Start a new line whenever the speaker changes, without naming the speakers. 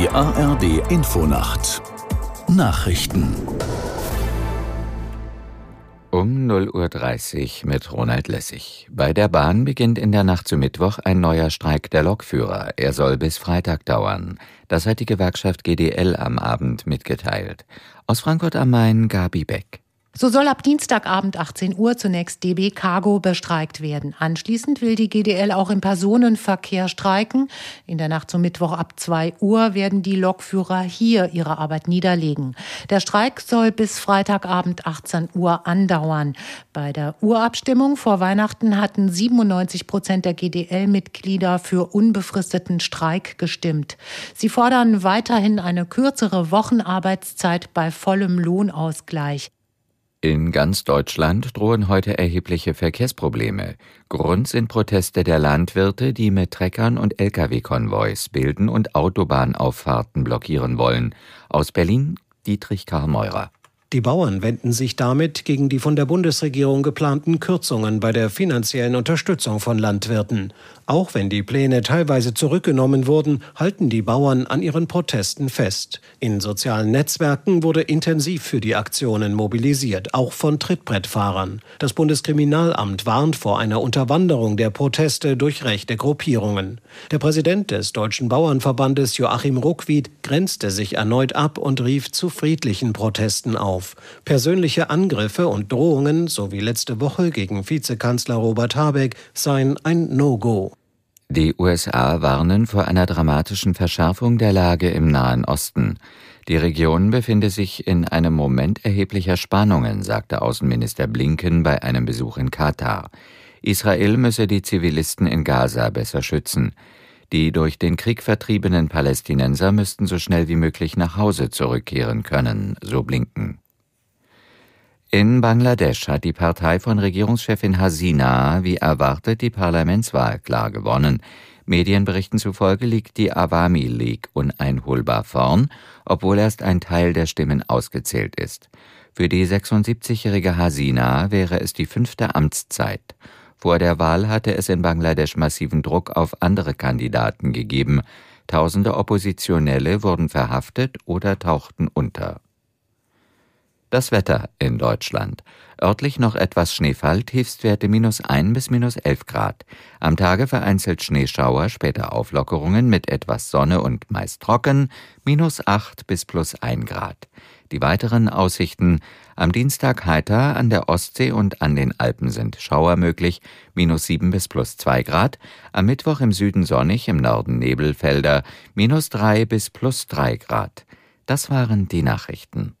Die ARD Infonacht Nachrichten
um 0.30 Uhr mit Ronald Lessig. Bei der Bahn beginnt in der Nacht zu Mittwoch ein neuer Streik der Lokführer. Er soll bis Freitag dauern. Das hat die Gewerkschaft GDL am Abend mitgeteilt. Aus Frankfurt am Main Gabi Beck.
So soll ab Dienstagabend 18 Uhr zunächst DB Cargo bestreikt werden. Anschließend will die GDL auch im Personenverkehr streiken. In der Nacht zum Mittwoch ab 2 Uhr werden die Lokführer hier ihre Arbeit niederlegen. Der Streik soll bis Freitagabend 18 Uhr andauern. Bei der Urabstimmung vor Weihnachten hatten 97 Prozent der GDL-Mitglieder für unbefristeten Streik gestimmt. Sie fordern weiterhin eine kürzere Wochenarbeitszeit bei vollem Lohnausgleich.
In ganz Deutschland drohen heute erhebliche Verkehrsprobleme. Grund sind Proteste der Landwirte, die mit Treckern und Lkw-Konvois bilden und Autobahnauffahrten blockieren wollen. Aus Berlin Dietrich Karl Meurer.
Die Bauern wenden sich damit gegen die von der Bundesregierung geplanten Kürzungen bei der finanziellen Unterstützung von Landwirten. Auch wenn die Pläne teilweise zurückgenommen wurden, halten die Bauern an ihren Protesten fest. In sozialen Netzwerken wurde intensiv für die Aktionen mobilisiert, auch von Trittbrettfahrern. Das Bundeskriminalamt warnt vor einer Unterwanderung der Proteste durch rechte Gruppierungen. Der Präsident des Deutschen Bauernverbandes Joachim Ruckwied grenzte sich erneut ab und rief zu friedlichen Protesten auf. Persönliche Angriffe und Drohungen, so wie letzte Woche gegen Vizekanzler Robert Habeck, seien ein No-Go.
Die USA warnen vor einer dramatischen Verschärfung der Lage im Nahen Osten. Die Region befinde sich in einem Moment erheblicher Spannungen, sagte Außenminister Blinken bei einem Besuch in Katar. Israel müsse die Zivilisten in Gaza besser schützen. Die durch den Krieg vertriebenen Palästinenser müssten so schnell wie möglich nach Hause zurückkehren können, so Blinken. In Bangladesch hat die Partei von Regierungschefin Hasina wie erwartet die Parlamentswahl klar gewonnen. Medienberichten zufolge liegt die Awami League uneinholbar vorn, obwohl erst ein Teil der Stimmen ausgezählt ist. Für die 76-jährige Hasina wäre es die fünfte Amtszeit. Vor der Wahl hatte es in Bangladesch massiven Druck auf andere Kandidaten gegeben. Tausende Oppositionelle wurden verhaftet oder tauchten unter. Das Wetter in Deutschland. Örtlich noch etwas Schneefall, Tiefstwerte minus 1 bis minus 11 Grad. Am Tage vereinzelt Schneeschauer, später Auflockerungen mit etwas Sonne und meist trocken, minus 8 bis plus 1 Grad. Die weiteren Aussichten am Dienstag heiter, an der Ostsee und an den Alpen sind Schauer möglich, minus 7 bis plus 2 Grad. Am Mittwoch im Süden sonnig, im Norden Nebelfelder, minus 3 bis plus 3 Grad. Das waren die Nachrichten.